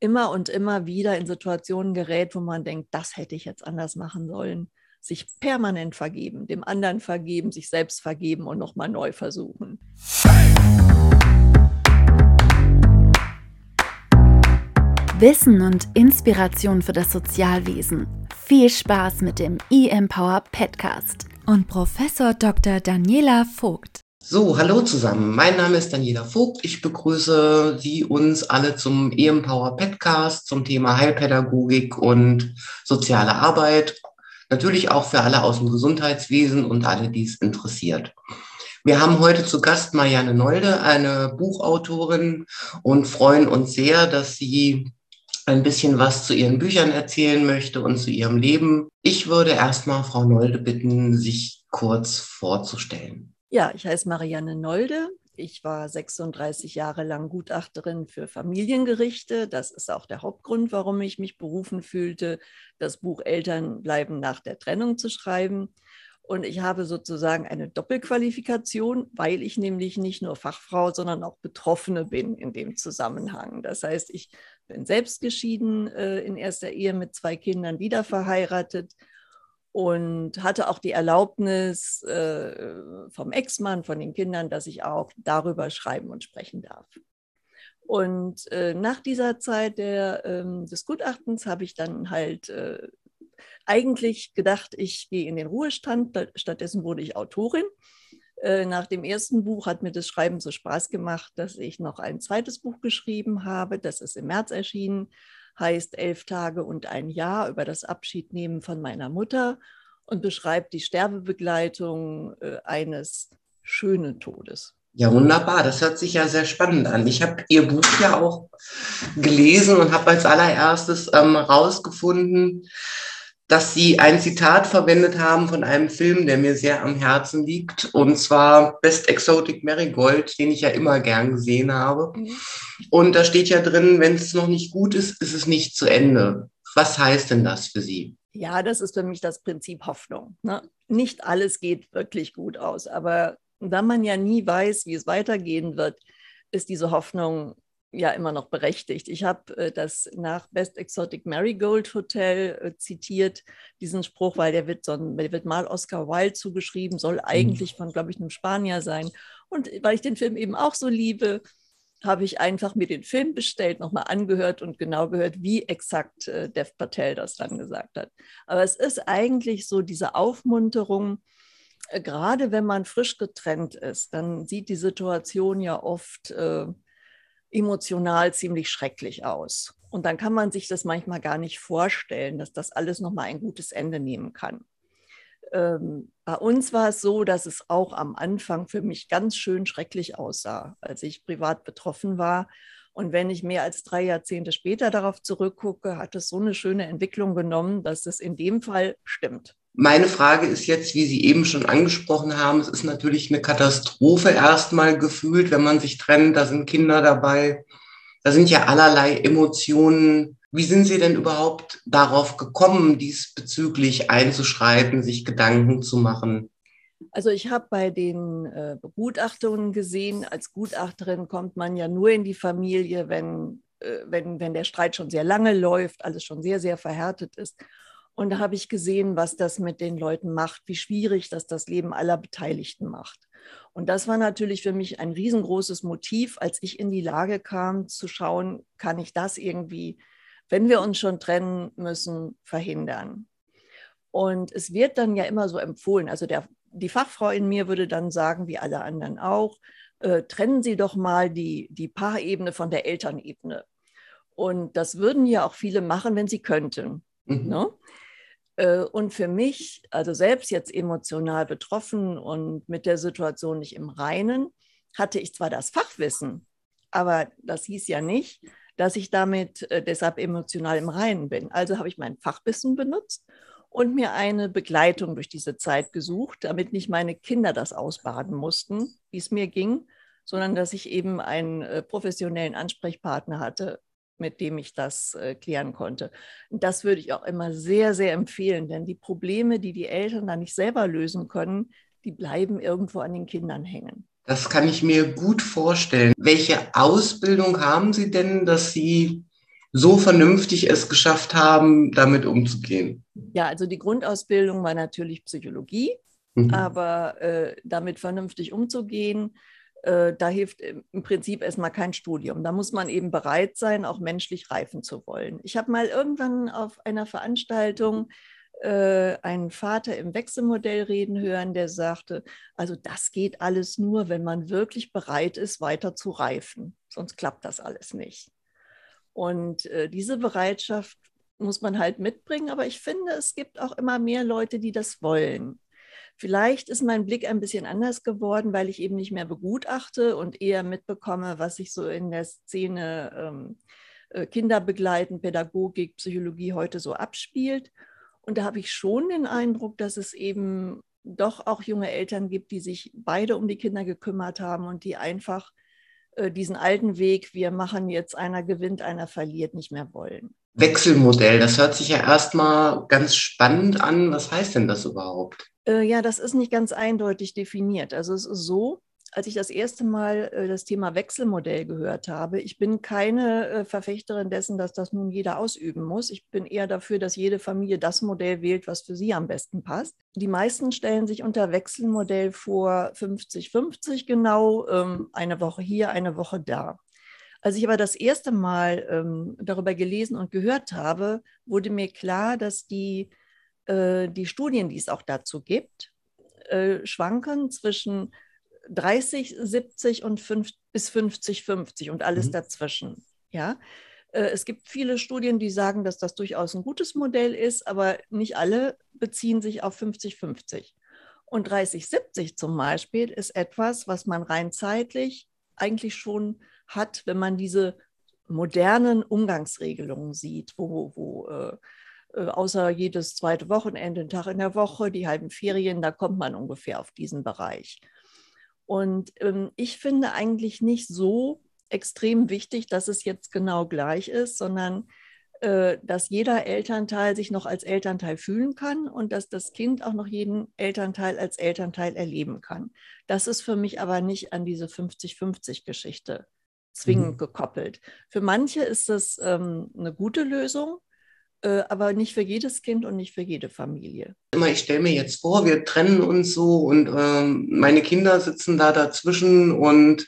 immer und immer wieder in Situationen gerät, wo man denkt, das hätte ich jetzt anders machen sollen. Sich permanent vergeben, dem anderen vergeben, sich selbst vergeben und nochmal neu versuchen. Wissen und Inspiration für das Sozialwesen. Viel Spaß mit dem eMpower Podcast und Professor Dr. Daniela Vogt. So, hallo zusammen. Mein Name ist Daniela Vogt. Ich begrüße Sie uns alle zum EMpower Podcast zum Thema Heilpädagogik und soziale Arbeit. Natürlich auch für alle aus dem Gesundheitswesen und alle, die es interessiert. Wir haben heute zu Gast Marianne Nolde, eine Buchautorin und freuen uns sehr, dass sie ein bisschen was zu ihren Büchern erzählen möchte und zu ihrem Leben. Ich würde erstmal Frau Nolde bitten, sich kurz vorzustellen. Ja, ich heiße Marianne Nolde. Ich war 36 Jahre lang Gutachterin für Familiengerichte. Das ist auch der Hauptgrund, warum ich mich berufen fühlte, das Buch Eltern bleiben nach der Trennung zu schreiben. Und ich habe sozusagen eine Doppelqualifikation, weil ich nämlich nicht nur Fachfrau, sondern auch Betroffene bin in dem Zusammenhang. Das heißt, ich bin selbst geschieden äh, in erster Ehe mit zwei Kindern, wieder verheiratet und hatte auch die Erlaubnis äh, vom Ex-Mann, von den Kindern, dass ich auch darüber schreiben und sprechen darf. Und äh, nach dieser Zeit der, ähm, des Gutachtens habe ich dann halt äh, eigentlich gedacht, ich gehe in den Ruhestand. Stattdessen wurde ich Autorin. Äh, nach dem ersten Buch hat mir das Schreiben so Spaß gemacht, dass ich noch ein zweites Buch geschrieben habe. Das ist im März erschienen heißt Elf Tage und ein Jahr über das Abschiednehmen von meiner Mutter und beschreibt die Sterbebegleitung äh, eines schönen Todes. Ja, wunderbar. Das hört sich ja sehr spannend an. Ich habe Ihr Buch ja auch gelesen und habe als allererstes ähm, rausgefunden, dass Sie ein Zitat verwendet haben von einem Film, der mir sehr am Herzen liegt, und zwar Best Exotic Marigold, den ich ja immer gern gesehen habe. Mhm. Und da steht ja drin, wenn es noch nicht gut ist, ist es nicht zu Ende. Was heißt denn das für Sie? Ja, das ist für mich das Prinzip Hoffnung. Ne? Nicht alles geht wirklich gut aus, aber da man ja nie weiß, wie es weitergehen wird, ist diese Hoffnung ja immer noch berechtigt. Ich habe äh, das nach Best Exotic Marigold Hotel äh, zitiert, diesen Spruch, weil der wird, so ein, der wird mal Oscar Wilde zugeschrieben, soll mhm. eigentlich von, glaube ich, einem Spanier sein. Und weil ich den Film eben auch so liebe, habe ich einfach mir den Film bestellt, nochmal angehört und genau gehört, wie exakt äh, Dev Patel das dann gesagt hat. Aber es ist eigentlich so diese Aufmunterung, äh, gerade wenn man frisch getrennt ist, dann sieht die Situation ja oft äh, emotional ziemlich schrecklich aus. Und dann kann man sich das manchmal gar nicht vorstellen, dass das alles nochmal ein gutes Ende nehmen kann. Ähm, bei uns war es so, dass es auch am Anfang für mich ganz schön schrecklich aussah, als ich privat betroffen war. Und wenn ich mehr als drei Jahrzehnte später darauf zurückgucke, hat es so eine schöne Entwicklung genommen, dass es in dem Fall stimmt. Meine Frage ist jetzt, wie Sie eben schon angesprochen haben, es ist natürlich eine Katastrophe erstmal gefühlt, wenn man sich trennt, da sind Kinder dabei, da sind ja allerlei Emotionen. Wie sind Sie denn überhaupt darauf gekommen, diesbezüglich einzuschreiten, sich Gedanken zu machen? Also ich habe bei den äh, Begutachtungen gesehen, als Gutachterin kommt man ja nur in die Familie, wenn, äh, wenn, wenn der Streit schon sehr lange läuft, alles schon sehr, sehr verhärtet ist. Und da habe ich gesehen, was das mit den Leuten macht, wie schwierig das das Leben aller Beteiligten macht. Und das war natürlich für mich ein riesengroßes Motiv, als ich in die Lage kam, zu schauen, kann ich das irgendwie, wenn wir uns schon trennen müssen, verhindern. Und es wird dann ja immer so empfohlen, also der, die Fachfrau in mir würde dann sagen, wie alle anderen auch, äh, trennen Sie doch mal die, die Paarebene von der Elternebene. Und das würden ja auch viele machen, wenn sie könnten. Mhm. Ne? Äh, und für mich, also selbst jetzt emotional betroffen und mit der Situation nicht im Reinen, hatte ich zwar das Fachwissen, aber das hieß ja nicht, dass ich damit äh, deshalb emotional im Reinen bin. Also habe ich mein Fachwissen benutzt und mir eine Begleitung durch diese Zeit gesucht, damit nicht meine Kinder das ausbaden mussten, wie es mir ging, sondern dass ich eben einen äh, professionellen Ansprechpartner hatte, mit dem ich das äh, klären konnte. das würde ich auch immer sehr, sehr empfehlen, denn die Probleme, die die Eltern da nicht selber lösen können, die bleiben irgendwo an den Kindern hängen. Das kann ich mir gut vorstellen. Welche Ausbildung haben Sie denn, dass Sie so vernünftig es geschafft haben, damit umzugehen? Ja, also die Grundausbildung war natürlich Psychologie, mhm. aber äh, damit vernünftig umzugehen, äh, da hilft im Prinzip erstmal kein Studium. Da muss man eben bereit sein, auch menschlich reifen zu wollen. Ich habe mal irgendwann auf einer Veranstaltung äh, einen Vater im Wechselmodell reden hören, der sagte, also das geht alles nur, wenn man wirklich bereit ist, weiter zu reifen. Sonst klappt das alles nicht. Und äh, diese Bereitschaft muss man halt mitbringen, aber ich finde, es gibt auch immer mehr Leute, die das wollen. Vielleicht ist mein Blick ein bisschen anders geworden, weil ich eben nicht mehr begutachte und eher mitbekomme, was sich so in der Szene ähm, äh, Kinder begleiten, Pädagogik, Psychologie heute so abspielt. Und da habe ich schon den Eindruck, dass es eben doch auch junge Eltern gibt, die sich beide um die Kinder gekümmert haben und die einfach äh, diesen alten Weg, wir machen jetzt einer gewinnt, einer verliert, nicht mehr wollen. Wechselmodell, das hört sich ja erstmal ganz spannend an. Was heißt denn das überhaupt? Äh, ja, das ist nicht ganz eindeutig definiert. Also es ist so, als ich das erste Mal äh, das Thema Wechselmodell gehört habe, ich bin keine äh, Verfechterin dessen, dass das nun jeder ausüben muss. Ich bin eher dafür, dass jede Familie das Modell wählt, was für sie am besten passt. Die meisten stellen sich unter Wechselmodell vor 50-50 genau, ähm, eine Woche hier, eine Woche da. Als ich aber das erste Mal ähm, darüber gelesen und gehört habe, wurde mir klar, dass die, die Studien, die es auch dazu gibt, schwanken zwischen 30, 70 und 5, bis 50, 50 und alles mhm. dazwischen. Ja, äh, es gibt viele Studien, die sagen, dass das durchaus ein gutes Modell ist, aber nicht alle beziehen sich auf 50-50. Und 30-70 zum Beispiel ist etwas, was man rein zeitlich eigentlich schon hat, wenn man diese modernen Umgangsregelungen sieht, wo, wo äh, äh außer jedes zweite Wochenende, ein Tag in der Woche, die halben Ferien, da kommt man ungefähr auf diesen Bereich. Und ähm, ich finde eigentlich nicht so extrem wichtig, dass es jetzt genau gleich ist, sondern äh, dass jeder Elternteil sich noch als Elternteil fühlen kann und dass das Kind auch noch jeden Elternteil als Elternteil erleben kann. Das ist für mich aber nicht an diese 50-50-Geschichte zwingend mhm. gekoppelt. Für manche ist das ähm, eine gute Lösung, äh, aber nicht für jedes Kind und nicht für jede Familie. Immer, ich stelle mir jetzt vor, wir trennen uns so und ähm, meine Kinder sitzen da dazwischen und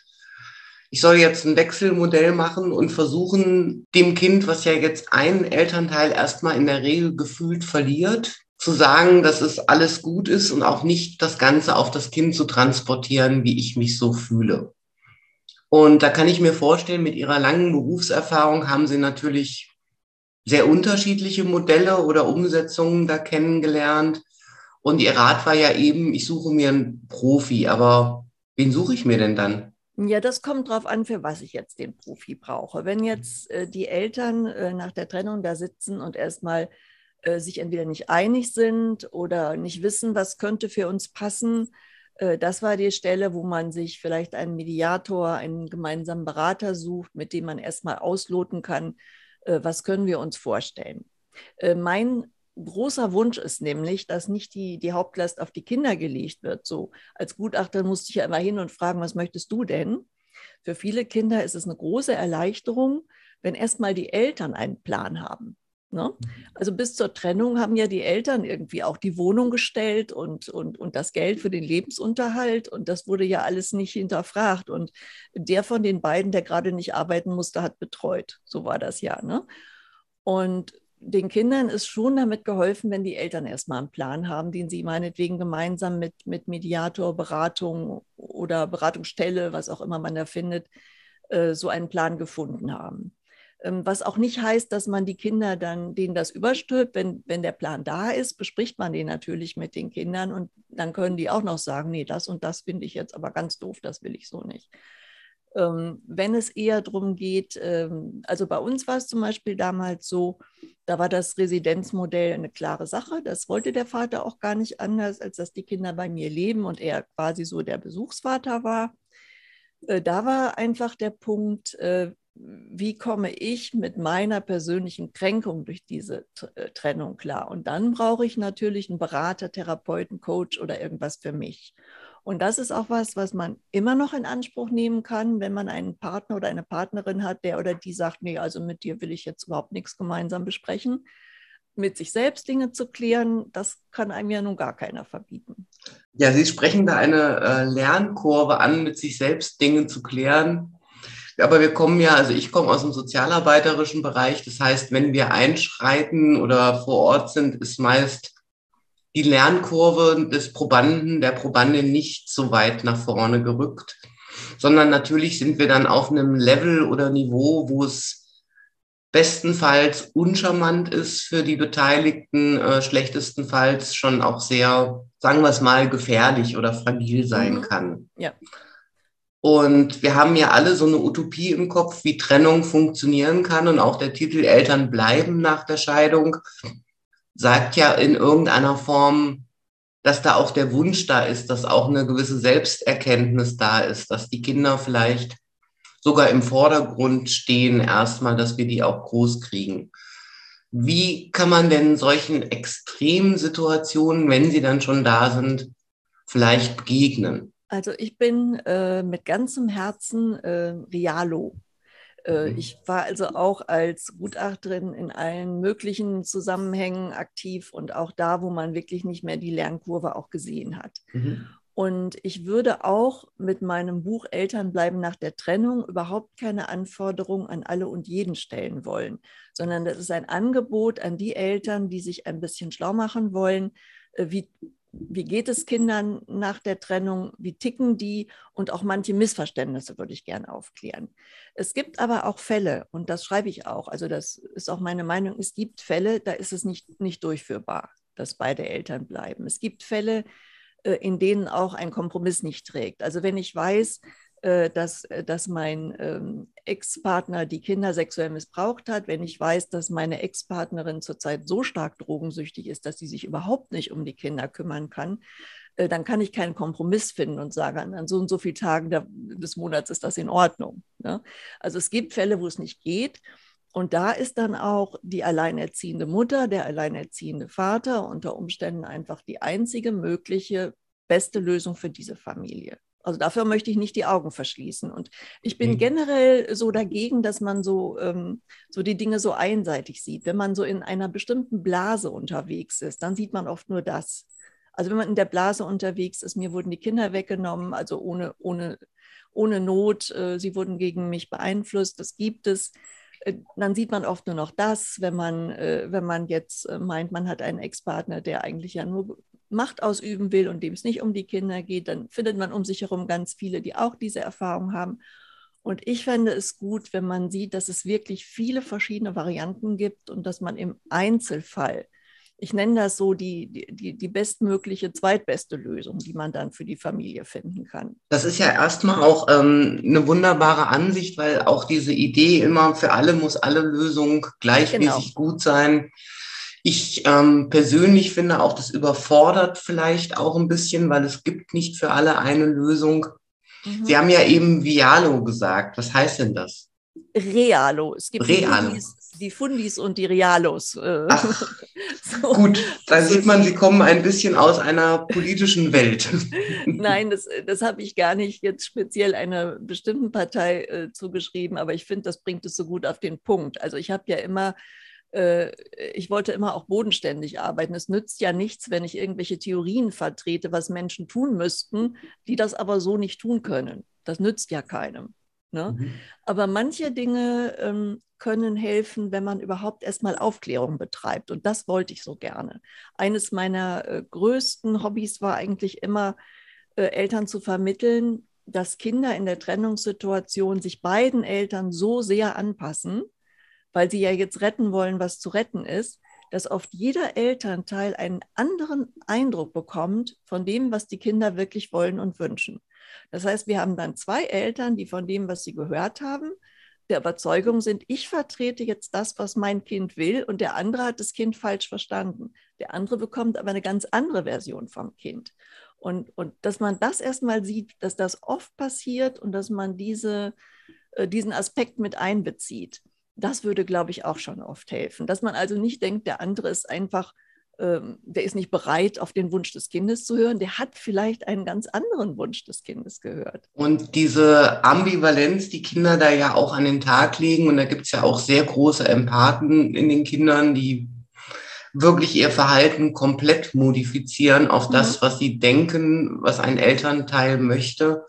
ich soll jetzt ein Wechselmodell machen und versuchen, dem Kind, was ja jetzt ein Elternteil erstmal in der Regel gefühlt verliert, zu sagen, dass es alles gut ist und auch nicht das Ganze auf das Kind zu transportieren, wie ich mich so fühle. Und da kann ich mir vorstellen, mit ihrer langen Berufserfahrung haben sie natürlich sehr unterschiedliche Modelle oder Umsetzungen da kennengelernt. Und ihr Rat war ja eben, ich suche mir einen Profi, aber wen suche ich mir denn dann? Ja, das kommt darauf an, für was ich jetzt den Profi brauche. Wenn jetzt äh, die Eltern äh, nach der Trennung da sitzen und erstmal äh, sich entweder nicht einig sind oder nicht wissen, was könnte für uns passen, äh, das war die Stelle, wo man sich vielleicht einen Mediator, einen gemeinsamen Berater sucht, mit dem man erstmal ausloten kann, was können wir uns vorstellen. Äh, mein großer Wunsch ist nämlich, dass nicht die, die Hauptlast auf die Kinder gelegt wird. So als Gutachter musste ich ja immer hin und fragen, was möchtest du denn? Für viele Kinder ist es eine große Erleichterung, wenn erstmal die Eltern einen Plan haben. Ne? Mhm. Also bis zur Trennung haben ja die Eltern irgendwie auch die Wohnung gestellt und, und, und das Geld für den Lebensunterhalt und das wurde ja alles nicht hinterfragt. Und der von den beiden, der gerade nicht arbeiten musste, hat betreut. So war das ja. Ne? Und den Kindern ist schon damit geholfen, wenn die Eltern erstmal einen Plan haben, den sie meinetwegen gemeinsam mit, mit Mediator, Beratung oder Beratungsstelle, was auch immer man da findet, äh, so einen Plan gefunden haben. Ähm, was auch nicht heißt, dass man die Kinder dann, denen das überstülpt. Wenn, wenn der Plan da ist, bespricht man den natürlich mit den Kindern und dann können die auch noch sagen, nee, das und das finde ich jetzt aber ganz doof, das will ich so nicht. Ähm, wenn es eher darum geht, ähm, also bei uns war es zum Beispiel damals so, da war das Residenzmodell eine klare Sache. Das wollte der Vater auch gar nicht anders, als dass die Kinder bei mir leben und er quasi so der Besuchsvater war. Äh, da war einfach der Punkt, äh, wie komme ich mit meiner persönlichen Kränkung durch diese äh, Trennung klar? Und dann brauche ich natürlich einen Berater, Therapeuten, Coach oder irgendwas für mich. Und das ist auch was, was man immer noch in Anspruch nehmen kann, wenn man einen Partner oder eine Partnerin hat, der oder die sagt, nee, also mit dir will ich jetzt überhaupt nichts gemeinsam besprechen. Mit sich selbst Dinge zu klären, das kann einem ja nun gar keiner verbieten. Ja, Sie sprechen da eine äh, Lernkurve an, mit sich selbst Dinge zu klären. Aber wir kommen ja, also ich komme aus dem sozialarbeiterischen Bereich. Das heißt, wenn wir einschreiten oder vor Ort sind, ist meist die Lernkurve des Probanden, der Probandin nicht so weit nach vorne gerückt, sondern natürlich sind wir dann auf einem Level oder Niveau, wo es bestenfalls uncharmant ist für die Beteiligten, äh, schlechtestenfalls schon auch sehr, sagen wir es mal, gefährlich oder fragil sein mhm. kann. Ja. Und wir haben ja alle so eine Utopie im Kopf, wie Trennung funktionieren kann. Und auch der Titel Eltern bleiben nach der Scheidung sagt ja in irgendeiner Form, dass da auch der Wunsch da ist, dass auch eine gewisse Selbsterkenntnis da ist, dass die Kinder vielleicht sogar im Vordergrund stehen, erstmal, dass wir die auch groß kriegen. Wie kann man denn solchen extremen Situationen, wenn sie dann schon da sind, vielleicht begegnen? Also ich bin äh, mit ganzem Herzen äh, Realo. Äh, mhm. Ich war also auch als Gutachterin in allen möglichen Zusammenhängen aktiv und auch da, wo man wirklich nicht mehr die Lernkurve auch gesehen hat. Mhm. Und ich würde auch mit meinem Buch Eltern bleiben nach der Trennung überhaupt keine Anforderungen an alle und jeden stellen wollen, sondern das ist ein Angebot an die Eltern, die sich ein bisschen schlau machen wollen, äh, wie wie geht es Kindern nach der Trennung, wie ticken die und auch manche Missverständnisse würde ich gerne aufklären. Es gibt aber auch Fälle, und das schreibe ich auch, also das ist auch meine Meinung, es gibt Fälle, da ist es nicht, nicht durchführbar, dass beide Eltern bleiben. Es gibt Fälle, äh, in denen auch ein Kompromiss nicht trägt. Also wenn ich weiß, dass, äh, dass mein ähm, Ex-Partner die Kinder sexuell missbraucht hat, wenn ich weiß, dass meine Ex-Partnerin zurzeit so stark drogensüchtig ist, dass sie sich überhaupt nicht um die Kinder kümmern kann, äh, dann kann ich keinen Kompromiss finden und sagen, an so und so vielen Tagen des Monats ist das in Ordnung. Ne? Also es gibt Fälle, wo es nicht geht. Und da ist dann auch die alleinerziehende Mutter, der alleinerziehende Vater unter Umständen einfach die einzige mögliche beste Lösung für diese Familie. Also dafür möchte ich nicht die Augen verschließen. Und ich bin mhm. generell so dagegen, dass man so, ähm, so die Dinge so einseitig sieht. Wenn man so in einer bestimmten Blase unterwegs ist, dann sieht man oft nur das. Also wenn man in der Blase unterwegs ist, mir wurden die Kinder weggenommen, also ohne, ohne, ohne Not, äh, sie wurden gegen mich beeinflusst, das gibt es. Äh, dann sieht man oft nur noch das, wenn man, äh, wenn man jetzt äh, meint, man hat einen Ex-Partner, der eigentlich ja nur Macht ausüben will und dem es nicht um die Kinder geht, dann findet man um sich herum ganz viele, die auch diese Erfahrung haben. Und ich fände es gut, wenn man sieht, dass es wirklich viele verschiedene Varianten gibt und dass man im Einzelfall, ich nenne das so, die, die, die bestmögliche, zweitbeste Lösung, die man dann für die Familie finden kann. Das ist ja erstmal auch ähm, eine wunderbare Ansicht, weil auch diese Idee immer für alle muss alle Lösung gleichmäßig genau. gut sein ich ähm, persönlich finde auch, das überfordert vielleicht auch ein bisschen, weil es gibt nicht für alle eine Lösung. Mhm. Sie haben ja eben Vialo gesagt. Was heißt denn das? Realo. Es gibt Realo. Die, Fundis, die Fundis und die Realos. Äh. Ach, so. Gut, da sieht man, Sie kommen ein bisschen aus einer politischen Welt. Nein, das, das habe ich gar nicht jetzt speziell einer bestimmten Partei äh, zugeschrieben, aber ich finde, das bringt es so gut auf den Punkt. Also ich habe ja immer ich wollte immer auch bodenständig arbeiten. Es nützt ja nichts, wenn ich irgendwelche Theorien vertrete, was Menschen tun müssten, die das aber so nicht tun können. Das nützt ja keinem. Ne? Mhm. Aber manche Dinge ähm, können helfen, wenn man überhaupt erstmal Aufklärung betreibt. Und das wollte ich so gerne. Eines meiner äh, größten Hobbys war eigentlich immer, äh, Eltern zu vermitteln, dass Kinder in der Trennungssituation sich beiden Eltern so sehr anpassen, weil sie ja jetzt retten wollen, was zu retten ist, dass oft jeder Elternteil einen anderen Eindruck bekommt von dem, was die Kinder wirklich wollen und wünschen. Das heißt, wir haben dann zwei Eltern, die von dem, was sie gehört haben, der Überzeugung sind, ich vertrete jetzt das, was mein Kind will und der andere hat das Kind falsch verstanden. Der andere bekommt aber eine ganz andere Version vom Kind. Und, und dass man das erstmal sieht, dass das oft passiert und dass man diese, äh, diesen Aspekt mit einbezieht. Das würde, glaube ich, auch schon oft helfen. Dass man also nicht denkt, der andere ist einfach ähm, der ist nicht bereit, auf den Wunsch des Kindes zu hören, der hat vielleicht einen ganz anderen Wunsch des Kindes gehört. Und diese Ambivalenz, die Kinder da ja auch an den Tag legen, und da gibt es ja auch sehr große Empathen in den Kindern, die wirklich ihr Verhalten komplett modifizieren auf das, mhm. was sie denken, was ein Elternteil möchte.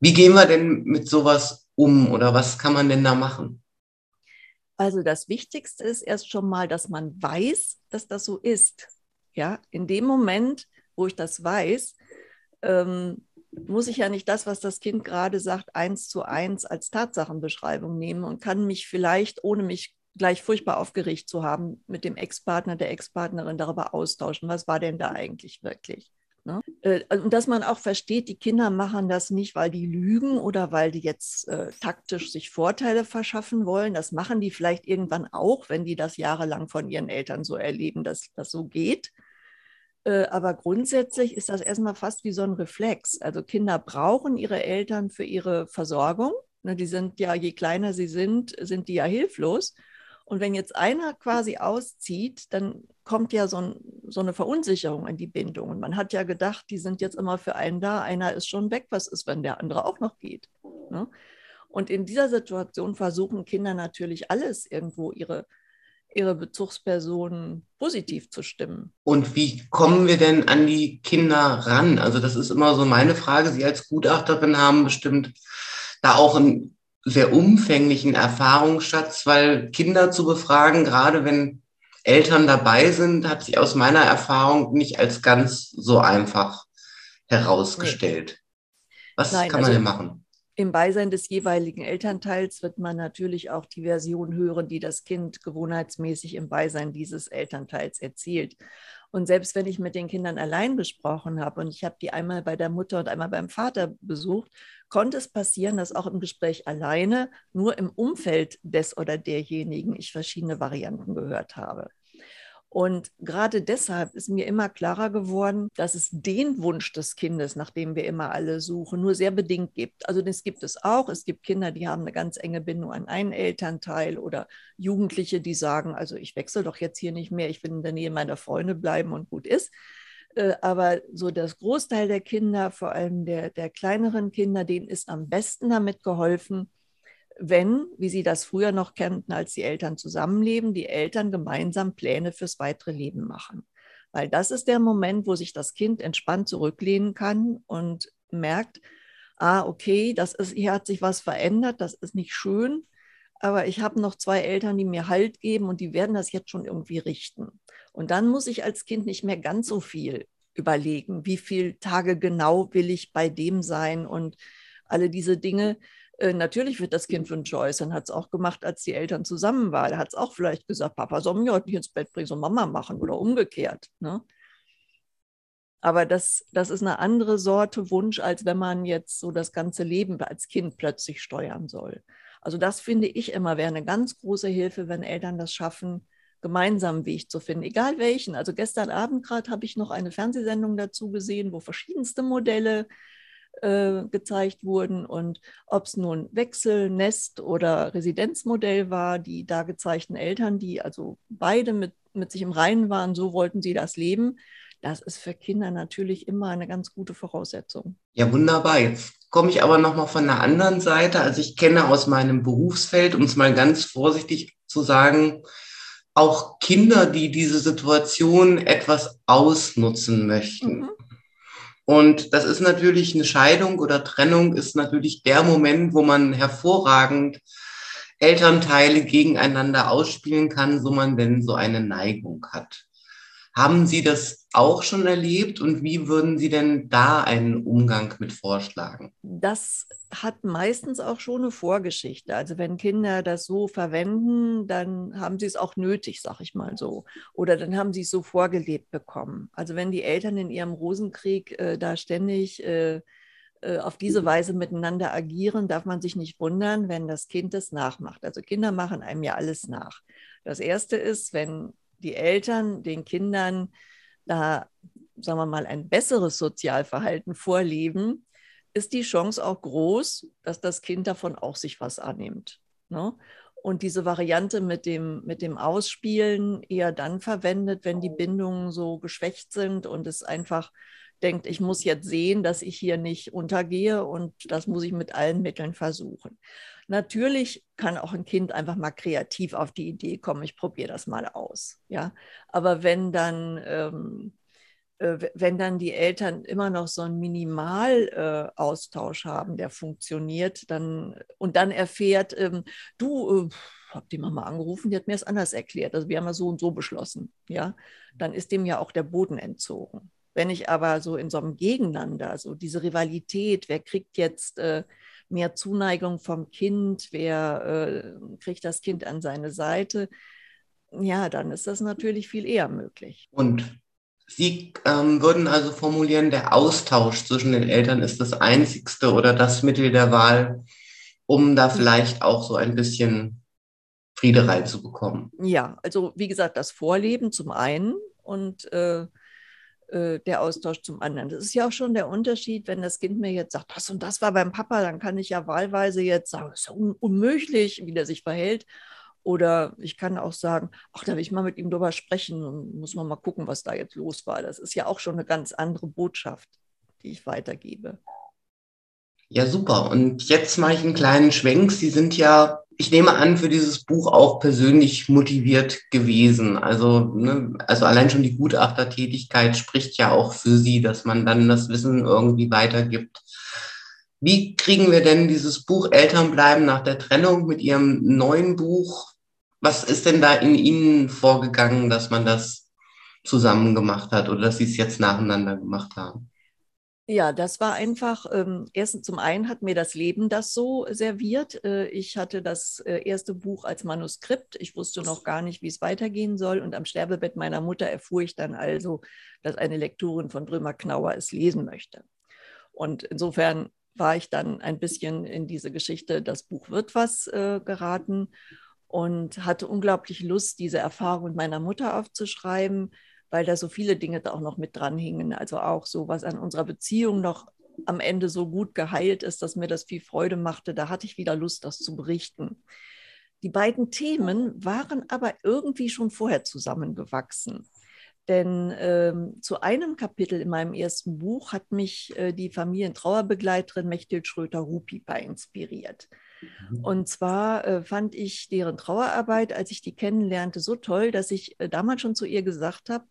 Wie gehen wir denn mit sowas um oder was kann man denn da machen? Also das Wichtigste ist erst schon mal, dass man weiß, dass das so ist. Ja, in dem Moment, wo ich das weiß, ähm, muss ich ja nicht das, was das Kind gerade sagt, eins zu eins als Tatsachenbeschreibung nehmen und kann mich vielleicht, ohne mich gleich furchtbar aufgeregt zu haben, mit dem Ex-Partner, der Ex-Partnerin darüber austauschen, was war denn da eigentlich wirklich. Ne? Äh, und dass man auch versteht, die Kinder machen das nicht, weil die lügen oder weil die jetzt äh, taktisch sich Vorteile verschaffen wollen. Das machen die vielleicht irgendwann auch, wenn die das jahrelang von ihren Eltern so erleben, dass das so geht. Äh, aber grundsätzlich ist das erstmal fast wie so ein Reflex. Also Kinder brauchen ihre Eltern für ihre Versorgung. Ne, die sind ja, je kleiner sie sind, sind die ja hilflos. Und wenn jetzt einer quasi auszieht, dann kommt ja so, ein, so, eine Verunsicherung in die Bindung. Und man hat ja gedacht, die sind jetzt immer für einen da, einer ist schon weg, was ist, wenn der andere auch noch geht? Ne? Und in dieser Situation versuchen Kinder natürlich alles irgendwo ihre, ihre Bezugspersonen positiv zu stimmen. Und wie kommen wir denn an die Kinder ran? Also das ist immer so meine Frage. Sie als Gutachterin haben bestimmt da auch ein sehr umfänglichen Erfahrungsschatz, weil Kinder zu befragen, gerade wenn Eltern dabei sind, hat sich aus meiner Erfahrung nicht als ganz so einfach herausgestellt. Was Nein, kann man also denn machen? Im Beisein des jeweiligen Elternteils wird man natürlich auch die Version hören, die das Kind gewohnheitsmäßig im Beisein dieses Elternteils erzielt. Und selbst wenn ich mit den Kindern allein gesprochen habe und ich habe die einmal bei der Mutter und einmal beim Vater besucht, konnte es passieren, dass auch im Gespräch alleine nur im Umfeld des oder derjenigen ich verschiedene Varianten gehört habe. Und gerade deshalb ist mir immer klarer geworden, dass es den Wunsch des Kindes, nach dem wir immer alle suchen, nur sehr bedingt gibt. Also das gibt es auch. Es gibt Kinder, die haben eine ganz enge Bindung an einen Elternteil oder Jugendliche, die sagen, also ich wechsle doch jetzt hier nicht mehr, ich will in der Nähe meiner Freunde bleiben und gut ist. Äh, aber so das Großteil der Kinder, vor allem der, der kleineren Kinder, denen ist am besten damit geholfen, wenn, wie Sie das früher noch kannten, als die Eltern zusammenleben, die Eltern gemeinsam Pläne fürs weitere Leben machen. Weil das ist der Moment, wo sich das Kind entspannt zurücklehnen kann und merkt, ah, okay, das ist, hier hat sich was verändert, das ist nicht schön, aber ich habe noch zwei Eltern, die mir Halt geben und die werden das jetzt schon irgendwie richten. Und dann muss ich als Kind nicht mehr ganz so viel überlegen, wie viele Tage genau will ich bei dem sein und alle diese Dinge, äh, natürlich wird das Kind Wünsche äußern, hat es auch gemacht, als die Eltern zusammen waren. Da hat es auch vielleicht gesagt, Papa soll mich heute nicht ins Bett bringen, soll Mama machen oder umgekehrt. Ne? Aber das, das ist eine andere Sorte Wunsch, als wenn man jetzt so das ganze Leben als Kind plötzlich steuern soll. Also das finde ich immer wäre eine ganz große Hilfe, wenn Eltern das schaffen, gemeinsamen Weg zu finden, egal welchen. Also gestern Abend gerade habe ich noch eine Fernsehsendung dazu gesehen, wo verschiedenste Modelle äh, gezeigt wurden. Und ob es nun Wechsel, Nest oder Residenzmodell war, die da gezeigten Eltern, die also beide mit, mit sich im Reinen waren, so wollten sie das leben. Das ist für Kinder natürlich immer eine ganz gute Voraussetzung. Ja, wunderbar. Jetzt komme ich aber nochmal von der anderen Seite. Also ich kenne aus meinem Berufsfeld, um es mal ganz vorsichtig zu sagen, auch Kinder, die diese Situation etwas ausnutzen möchten. Mhm. Und das ist natürlich eine Scheidung oder Trennung ist natürlich der Moment, wo man hervorragend Elternteile gegeneinander ausspielen kann, so man denn so eine Neigung hat. Haben Sie das auch schon erlebt und wie würden Sie denn da einen Umgang mit vorschlagen? Das hat meistens auch schon eine Vorgeschichte. Also wenn Kinder das so verwenden, dann haben sie es auch nötig, sag ich mal so. Oder dann haben sie es so vorgelebt bekommen. Also wenn die Eltern in ihrem Rosenkrieg äh, da ständig äh, äh auf diese Weise miteinander agieren, darf man sich nicht wundern, wenn das Kind es nachmacht. Also Kinder machen einem ja alles nach. Das Erste ist, wenn die Eltern den Kindern da, sagen wir mal, ein besseres Sozialverhalten vorleben, ist die Chance auch groß, dass das Kind davon auch sich was annimmt. Ne? und diese Variante mit dem, mit dem Ausspielen eher dann verwendet, wenn die Bindungen so geschwächt sind und es einfach denkt, ich muss jetzt sehen, dass ich hier nicht untergehe und das muss ich mit allen Mitteln versuchen. Natürlich kann auch ein Kind einfach mal kreativ auf die Idee kommen, ich probiere das mal aus. Ja? Aber wenn dann ähm, äh, wenn dann die Eltern immer noch so einen Minimalaustausch äh, haben, der funktioniert, dann und dann erfährt, ähm, du, äh, hab die Mama angerufen, die hat mir das anders erklärt. Also wir haben ja so und so beschlossen, ja, dann ist dem ja auch der Boden entzogen. Wenn ich aber so in so einem Gegeneinander, so diese Rivalität, wer kriegt jetzt äh, mehr Zuneigung vom Kind, wer äh, kriegt das Kind an seine Seite, ja, dann ist das natürlich viel eher möglich. Und Sie ähm, würden also formulieren, der Austausch zwischen den Eltern ist das einzigste oder das Mittel der Wahl, um da vielleicht auch so ein bisschen Friede reinzubekommen. Ja, also wie gesagt, das Vorleben zum einen und äh, äh, der Austausch zum anderen. Das ist ja auch schon der Unterschied, wenn das Kind mir jetzt sagt, das und das war beim Papa, dann kann ich ja wahlweise jetzt sagen, es ist ja un unmöglich, wie der sich verhält. Oder ich kann auch sagen, ach, da will ich mal mit ihm drüber sprechen und muss man mal gucken, was da jetzt los war. Das ist ja auch schon eine ganz andere Botschaft, die ich weitergebe. Ja, super. Und jetzt mache ich einen kleinen Schwenk. Sie sind ja, ich nehme an, für dieses Buch auch persönlich motiviert gewesen. Also, ne, also allein schon die Gutachtertätigkeit spricht ja auch für Sie, dass man dann das Wissen irgendwie weitergibt. Wie kriegen wir denn dieses Buch Eltern bleiben nach der Trennung mit Ihrem neuen Buch was ist denn da in Ihnen vorgegangen, dass man das zusammen gemacht hat oder dass Sie es jetzt nacheinander gemacht haben? Ja, das war einfach, ähm, erstens zum einen hat mir das Leben das so serviert. Äh, ich hatte das äh, erste Buch als Manuskript. Ich wusste noch gar nicht, wie es weitergehen soll. Und am Sterbebett meiner Mutter erfuhr ich dann also, dass eine Lektorin von Brömer Knauer es lesen möchte. Und insofern war ich dann ein bisschen in diese Geschichte, das Buch wird was äh, geraten und hatte unglaublich Lust, diese Erfahrung meiner Mutter aufzuschreiben, weil da so viele Dinge da auch noch mit dran hingen. Also auch so, was an unserer Beziehung noch am Ende so gut geheilt ist, dass mir das viel Freude machte. Da hatte ich wieder Lust, das zu berichten. Die beiden Themen waren aber irgendwie schon vorher zusammengewachsen. Denn ähm, zu einem Kapitel in meinem ersten Buch hat mich äh, die Familientrauerbegleiterin Mechthild Schröter-Rupipa inspiriert. Mhm. Und zwar äh, fand ich deren Trauerarbeit, als ich die kennenlernte, so toll, dass ich äh, damals schon zu ihr gesagt habe,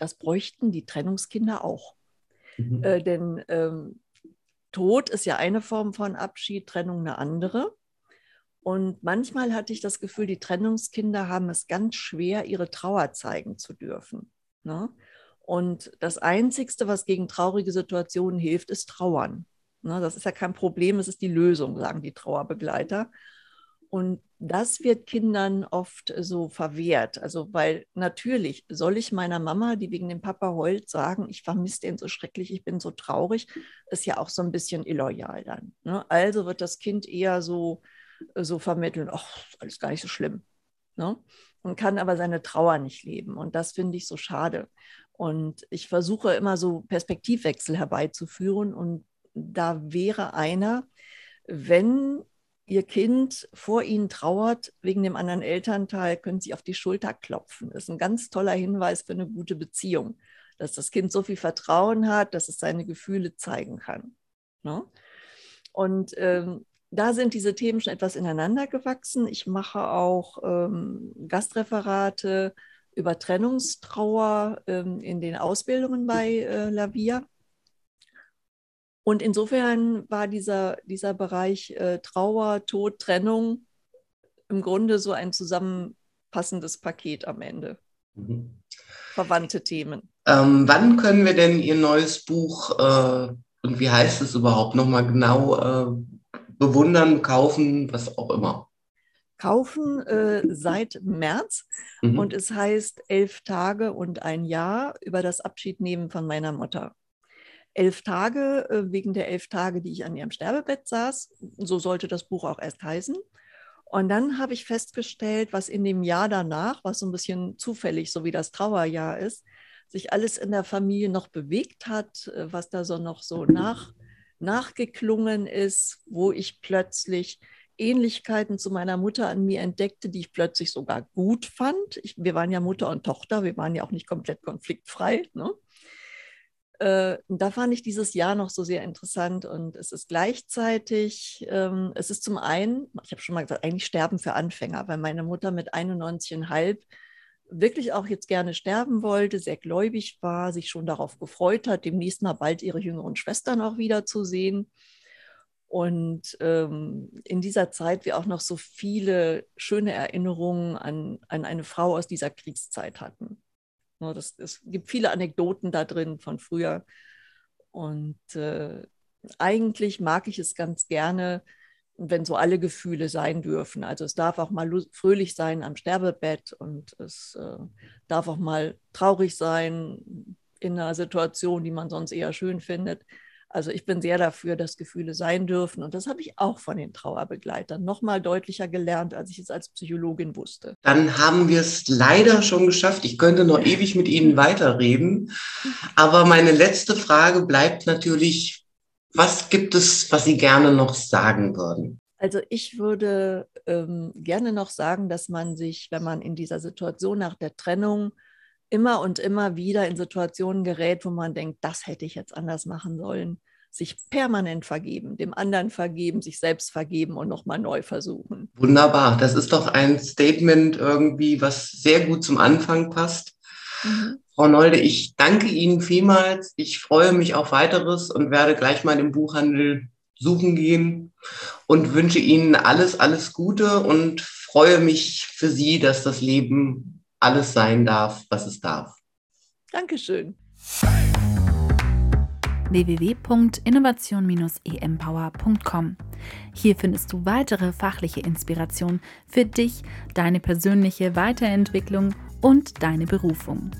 das bräuchten die Trennungskinder auch. Mhm. Äh, denn ähm, Tod ist ja eine Form von Abschied, Trennung eine andere. Und manchmal hatte ich das Gefühl, die Trennungskinder haben es ganz schwer, ihre Trauer zeigen zu dürfen. Ne? Und das Einzigste, was gegen traurige Situationen hilft, ist Trauern. Ne, das ist ja kein Problem, es ist die Lösung, sagen die Trauerbegleiter. Und das wird Kindern oft so verwehrt. Also, weil natürlich soll ich meiner Mama, die wegen dem Papa heult, sagen, ich vermisse den so schrecklich, ich bin so traurig, ist ja auch so ein bisschen illoyal dann. Ne? Also wird das Kind eher so, so vermitteln, ach, alles gar nicht so schlimm. Ne? Und kann aber seine Trauer nicht leben. Und das finde ich so schade. Und ich versuche immer so Perspektivwechsel herbeizuführen und da wäre einer, wenn Ihr Kind vor Ihnen trauert wegen dem anderen Elternteil, können Sie auf die Schulter klopfen. Das ist ein ganz toller Hinweis für eine gute Beziehung, dass das Kind so viel Vertrauen hat, dass es seine Gefühle zeigen kann. Ne? Und ähm, da sind diese Themen schon etwas ineinander gewachsen. Ich mache auch ähm, Gastreferate über Trennungstrauer ähm, in den Ausbildungen bei äh, Lavia. Und insofern war dieser, dieser Bereich äh, Trauer, Tod, Trennung im Grunde so ein zusammenpassendes Paket am Ende. Mhm. Verwandte Themen. Ähm, wann können wir denn Ihr neues Buch äh, und wie heißt es überhaupt nochmal genau äh, bewundern, kaufen, was auch immer? Kaufen äh, seit März mhm. und es heißt Elf Tage und ein Jahr über das Abschiednehmen von meiner Mutter elf Tage, äh, wegen der elf Tage, die ich an ihrem Sterbebett saß. So sollte das Buch auch erst heißen. Und dann habe ich festgestellt, was in dem Jahr danach, was so ein bisschen zufällig, so wie das Trauerjahr ist, sich alles in der Familie noch bewegt hat, äh, was da so noch so nach, nachgeklungen ist, wo ich plötzlich Ähnlichkeiten zu meiner Mutter an mir entdeckte, die ich plötzlich sogar gut fand. Ich, wir waren ja Mutter und Tochter, wir waren ja auch nicht komplett konfliktfrei. Ne? Äh, da fand ich dieses Jahr noch so sehr interessant und es ist gleichzeitig, ähm, es ist zum einen, ich habe schon mal gesagt, eigentlich Sterben für Anfänger, weil meine Mutter mit 91,5 wirklich auch jetzt gerne sterben wollte, sehr gläubig war, sich schon darauf gefreut hat, demnächst mal bald ihre jüngeren Schwestern auch wiederzusehen. Und ähm, in dieser Zeit wir auch noch so viele schöne Erinnerungen an, an eine Frau aus dieser Kriegszeit hatten. Ne, das, es gibt viele Anekdoten da drin von früher. Und äh, eigentlich mag ich es ganz gerne, wenn so alle Gefühle sein dürfen. Also es darf auch mal fröhlich sein am Sterbebett und es äh, darf auch mal traurig sein in einer Situation, die man sonst eher schön findet. Also ich bin sehr dafür, dass Gefühle sein dürfen. Und das habe ich auch von den Trauerbegleitern noch mal deutlicher gelernt, als ich es als Psychologin wusste. Dann haben wir es leider schon geschafft. Ich könnte noch ewig mit Ihnen weiterreden. Aber meine letzte Frage bleibt natürlich, was gibt es, was Sie gerne noch sagen würden? Also ich würde ähm, gerne noch sagen, dass man sich, wenn man in dieser Situation nach der Trennung immer und immer wieder in Situationen gerät, wo man denkt, das hätte ich jetzt anders machen sollen. Sich permanent vergeben, dem anderen vergeben, sich selbst vergeben und nochmal neu versuchen. Wunderbar. Das ist doch ein Statement irgendwie, was sehr gut zum Anfang passt. Mhm. Frau Nolde, ich danke Ihnen vielmals. Ich freue mich auf weiteres und werde gleich mal im Buchhandel suchen gehen und wünsche Ihnen alles, alles Gute und freue mich für Sie, dass das Leben alles sein darf, was es darf. Dankeschön. www.innovation-empower.com. Hier findest du weitere fachliche Inspiration für dich, deine persönliche Weiterentwicklung und deine Berufung.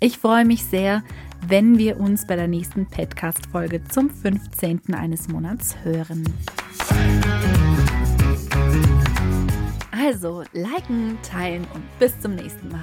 Ich freue mich sehr, wenn wir uns bei der nächsten Podcast-Folge zum 15. eines Monats hören. Also liken, teilen und bis zum nächsten Mal.